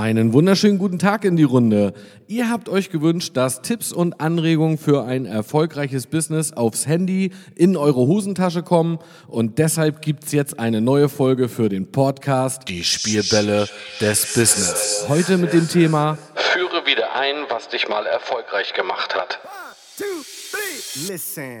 Einen wunderschönen guten Tag in die Runde. Ihr habt euch gewünscht, dass Tipps und Anregungen für ein erfolgreiches Business aufs Handy in eure Hosentasche kommen und deshalb gibt's jetzt eine neue Folge für den Podcast Die Spielbälle des Business. Heute mit dem Thema Führe wieder ein, was dich mal erfolgreich gemacht hat. two, three. Listen.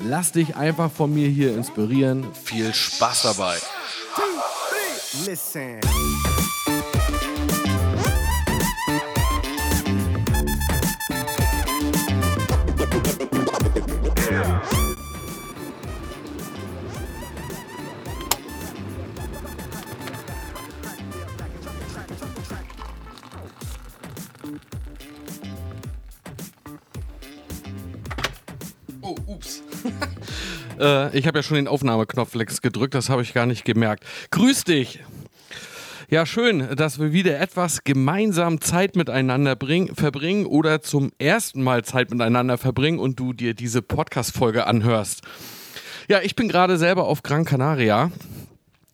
Lass dich einfach von mir hier inspirieren. Viel Spaß dabei. Two, three. Listen. Oh, ups. äh, ich habe ja schon den Aufnahmeknopf Lex gedrückt, das habe ich gar nicht gemerkt. Grüß dich! Ja, schön, dass wir wieder etwas gemeinsam Zeit miteinander bring, verbringen oder zum ersten Mal Zeit miteinander verbringen und du dir diese Podcast-Folge anhörst. Ja, ich bin gerade selber auf Gran Canaria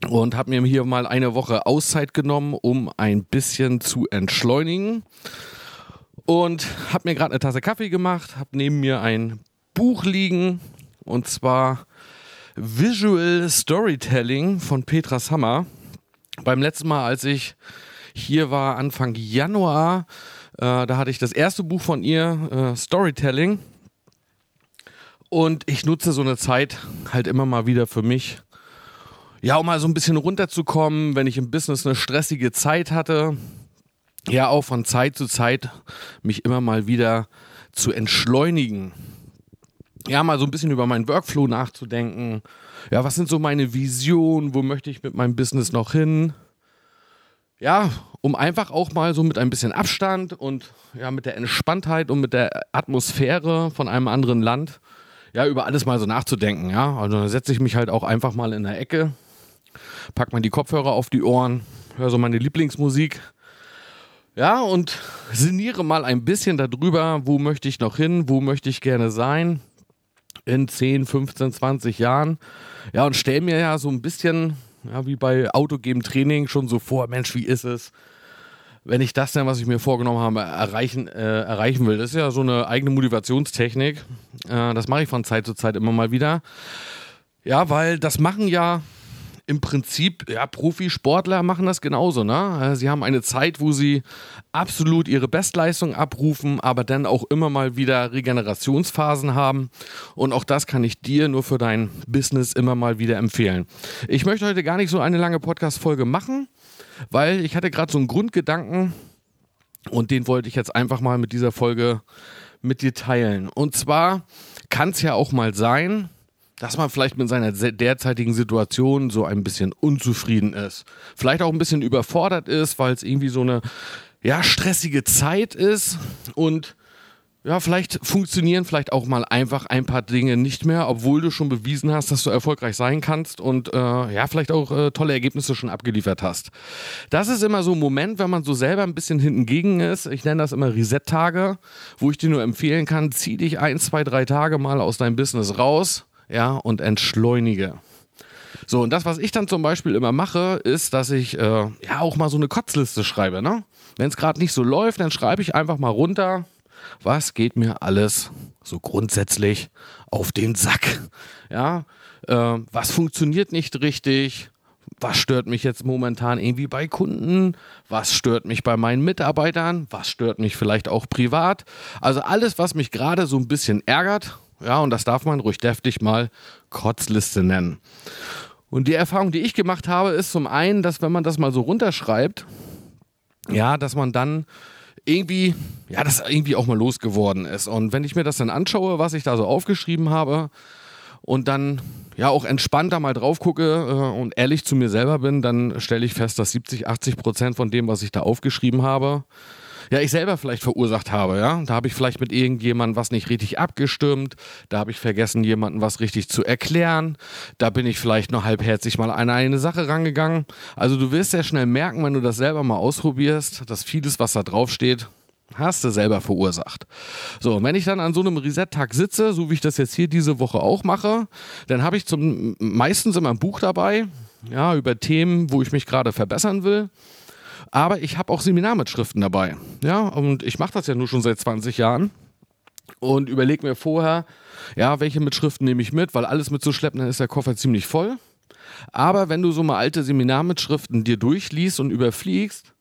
und habe mir hier mal eine Woche Auszeit genommen, um ein bisschen zu entschleunigen. Und habe mir gerade eine Tasse Kaffee gemacht, habe neben mir ein Buch liegen und zwar Visual Storytelling von Petra Sammer. Beim letzten Mal, als ich hier war, Anfang Januar, äh, da hatte ich das erste Buch von ihr, äh, Storytelling. Und ich nutze so eine Zeit halt immer mal wieder für mich. Ja, um mal so ein bisschen runterzukommen, wenn ich im Business eine stressige Zeit hatte. Ja, auch von Zeit zu Zeit mich immer mal wieder zu entschleunigen ja, mal so ein bisschen über meinen Workflow nachzudenken. Ja, was sind so meine Visionen? Wo möchte ich mit meinem Business noch hin? Ja, um einfach auch mal so mit ein bisschen Abstand und ja, mit der Entspanntheit und mit der Atmosphäre von einem anderen Land, ja, über alles mal so nachzudenken, ja. Also dann setze ich mich halt auch einfach mal in der Ecke, pack mal die Kopfhörer auf die Ohren, höre so meine Lieblingsmusik. Ja, und sinniere mal ein bisschen darüber, wo möchte ich noch hin, wo möchte ich gerne sein in 10, 15, 20 Jahren. Ja, und stell mir ja so ein bisschen, ja, wie bei autogem Training schon so vor, Mensch, wie ist es, wenn ich das denn, was ich mir vorgenommen habe, erreichen, äh, erreichen will. Das ist ja so eine eigene Motivationstechnik. Äh, das mache ich von Zeit zu Zeit immer mal wieder. Ja, weil das machen ja im Prinzip, ja, Profisportler machen das genauso, ne? Sie haben eine Zeit, wo sie absolut ihre Bestleistung abrufen, aber dann auch immer mal wieder Regenerationsphasen haben. Und auch das kann ich dir nur für dein Business immer mal wieder empfehlen. Ich möchte heute gar nicht so eine lange Podcast-Folge machen, weil ich hatte gerade so einen Grundgedanken und den wollte ich jetzt einfach mal mit dieser Folge mit dir teilen. Und zwar kann es ja auch mal sein, dass man vielleicht mit seiner derzeitigen Situation so ein bisschen unzufrieden ist. Vielleicht auch ein bisschen überfordert ist, weil es irgendwie so eine ja, stressige Zeit ist und ja, vielleicht funktionieren vielleicht auch mal einfach ein paar Dinge nicht mehr, obwohl du schon bewiesen hast, dass du erfolgreich sein kannst und äh, ja, vielleicht auch äh, tolle Ergebnisse schon abgeliefert hast. Das ist immer so ein Moment, wenn man so selber ein bisschen hinten gegen ist. Ich nenne das immer Reset-Tage, wo ich dir nur empfehlen kann, zieh dich ein, zwei, drei Tage mal aus deinem Business raus ja, und entschleunige. So, und das, was ich dann zum Beispiel immer mache, ist, dass ich äh, ja auch mal so eine Kotzliste schreibe. Ne? Wenn es gerade nicht so läuft, dann schreibe ich einfach mal runter, was geht mir alles so grundsätzlich auf den Sack. Ja, äh, was funktioniert nicht richtig? Was stört mich jetzt momentan irgendwie bei Kunden? Was stört mich bei meinen Mitarbeitern? Was stört mich vielleicht auch privat? Also alles, was mich gerade so ein bisschen ärgert ja, und das darf man ruhig deftig mal Kotzliste nennen. Und die Erfahrung, die ich gemacht habe, ist zum einen, dass wenn man das mal so runterschreibt, ja, dass man dann irgendwie, ja, das irgendwie auch mal losgeworden ist. Und wenn ich mir das dann anschaue, was ich da so aufgeschrieben habe, und dann ja auch entspannter mal drauf gucke äh, und ehrlich zu mir selber bin, dann stelle ich fest, dass 70, 80 Prozent von dem, was ich da aufgeschrieben habe, ja, ich selber vielleicht verursacht habe, ja. Da habe ich vielleicht mit irgendjemandem was nicht richtig abgestimmt, da habe ich vergessen, jemandem was richtig zu erklären, da bin ich vielleicht nur halbherzig mal an eine Sache rangegangen. Also du wirst sehr schnell merken, wenn du das selber mal ausprobierst, dass vieles, was da drauf steht, hast du selber verursacht. So, und wenn ich dann an so einem Reset-Tag sitze, so wie ich das jetzt hier diese Woche auch mache, dann habe ich zum meistens immer ein Buch dabei, ja, über Themen, wo ich mich gerade verbessern will. Aber ich habe auch Seminarmitschriften dabei. Ja, und ich mache das ja nur schon seit 20 Jahren und überlege mir vorher, ja, welche Mitschriften nehme ich mit, weil alles mitzuschleppen, dann ist der Koffer ziemlich voll. Aber wenn du so mal alte Seminarmitschriften dir durchliest und überfliegst,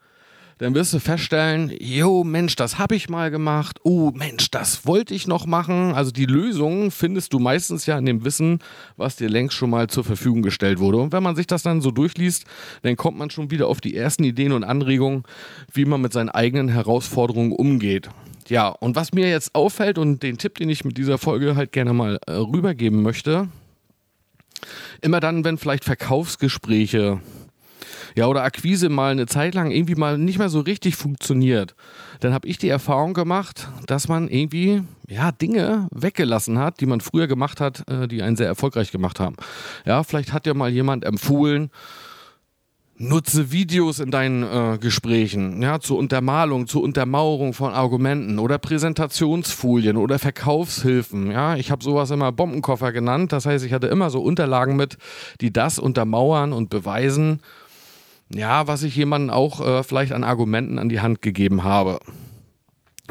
dann wirst du feststellen, jo Mensch, das habe ich mal gemacht. Oh Mensch, das wollte ich noch machen. Also die Lösung findest du meistens ja in dem Wissen, was dir längst schon mal zur Verfügung gestellt wurde. Und wenn man sich das dann so durchliest, dann kommt man schon wieder auf die ersten Ideen und Anregungen, wie man mit seinen eigenen Herausforderungen umgeht. Ja, und was mir jetzt auffällt und den Tipp, den ich mit dieser Folge halt gerne mal äh, rübergeben möchte, immer dann, wenn vielleicht Verkaufsgespräche ja, oder Akquise mal eine Zeit lang irgendwie mal nicht mehr so richtig funktioniert, dann habe ich die Erfahrung gemacht, dass man irgendwie ja Dinge weggelassen hat, die man früher gemacht hat, äh, die einen sehr erfolgreich gemacht haben. Ja, vielleicht hat ja mal jemand empfohlen, Nutze Videos in deinen äh, Gesprächen, ja, zur Untermalung, zur Untermauerung von Argumenten oder Präsentationsfolien oder Verkaufshilfen. Ja, ich habe sowas immer Bombenkoffer genannt. Das heißt, ich hatte immer so Unterlagen mit, die das untermauern und beweisen, ja, was ich jemandem auch äh, vielleicht an Argumenten an die Hand gegeben habe.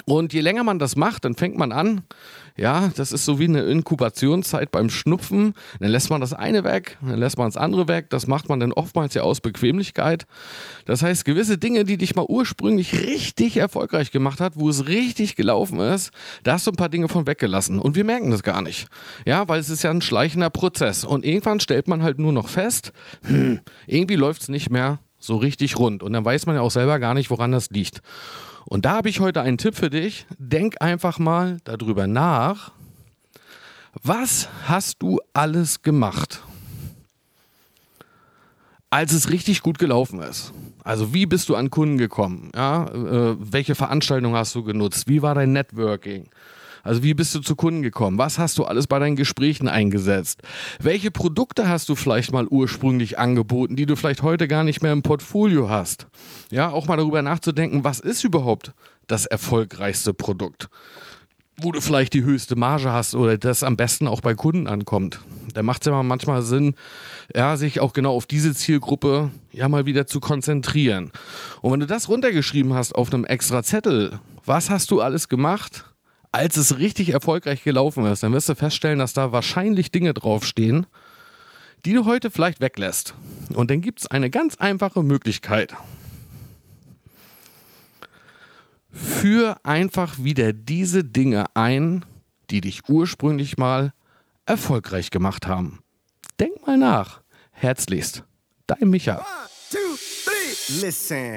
Und je länger man das macht, dann fängt man an, ja, das ist so wie eine Inkubationszeit beim Schnupfen. Dann lässt man das eine weg, dann lässt man das andere weg. Das macht man dann oftmals ja aus Bequemlichkeit. Das heißt, gewisse Dinge, die dich mal ursprünglich richtig erfolgreich gemacht hat, wo es richtig gelaufen ist, da hast du ein paar Dinge von weggelassen. Und wir merken das gar nicht. Ja, weil es ist ja ein schleichender Prozess. Und irgendwann stellt man halt nur noch fest, hm, irgendwie läuft es nicht mehr so richtig rund. Und dann weiß man ja auch selber gar nicht, woran das liegt. Und da habe ich heute einen Tipp für dich. Denk einfach mal darüber nach. Was hast du alles gemacht, als es richtig gut gelaufen ist? Also wie bist du an Kunden gekommen? Ja, äh, welche Veranstaltung hast du genutzt? Wie war dein Networking? Also wie bist du zu Kunden gekommen? Was hast du alles bei deinen Gesprächen eingesetzt? Welche Produkte hast du vielleicht mal ursprünglich angeboten, die du vielleicht heute gar nicht mehr im Portfolio hast? Ja, auch mal darüber nachzudenken, was ist überhaupt das erfolgreichste Produkt? wo du vielleicht die höchste Marge hast oder das am besten auch bei Kunden ankommt. Da macht es ja manchmal Sinn, ja, sich auch genau auf diese Zielgruppe ja mal wieder zu konzentrieren. Und wenn du das runtergeschrieben hast auf einem extra Zettel, was hast du alles gemacht? Als es richtig erfolgreich gelaufen ist, dann wirst du feststellen, dass da wahrscheinlich Dinge draufstehen, die du heute vielleicht weglässt. Und dann gibt es eine ganz einfache Möglichkeit. Führ einfach wieder diese Dinge ein, die dich ursprünglich mal erfolgreich gemacht haben. Denk mal nach. Herzlichst, dein Micha. One, two, three. Listen.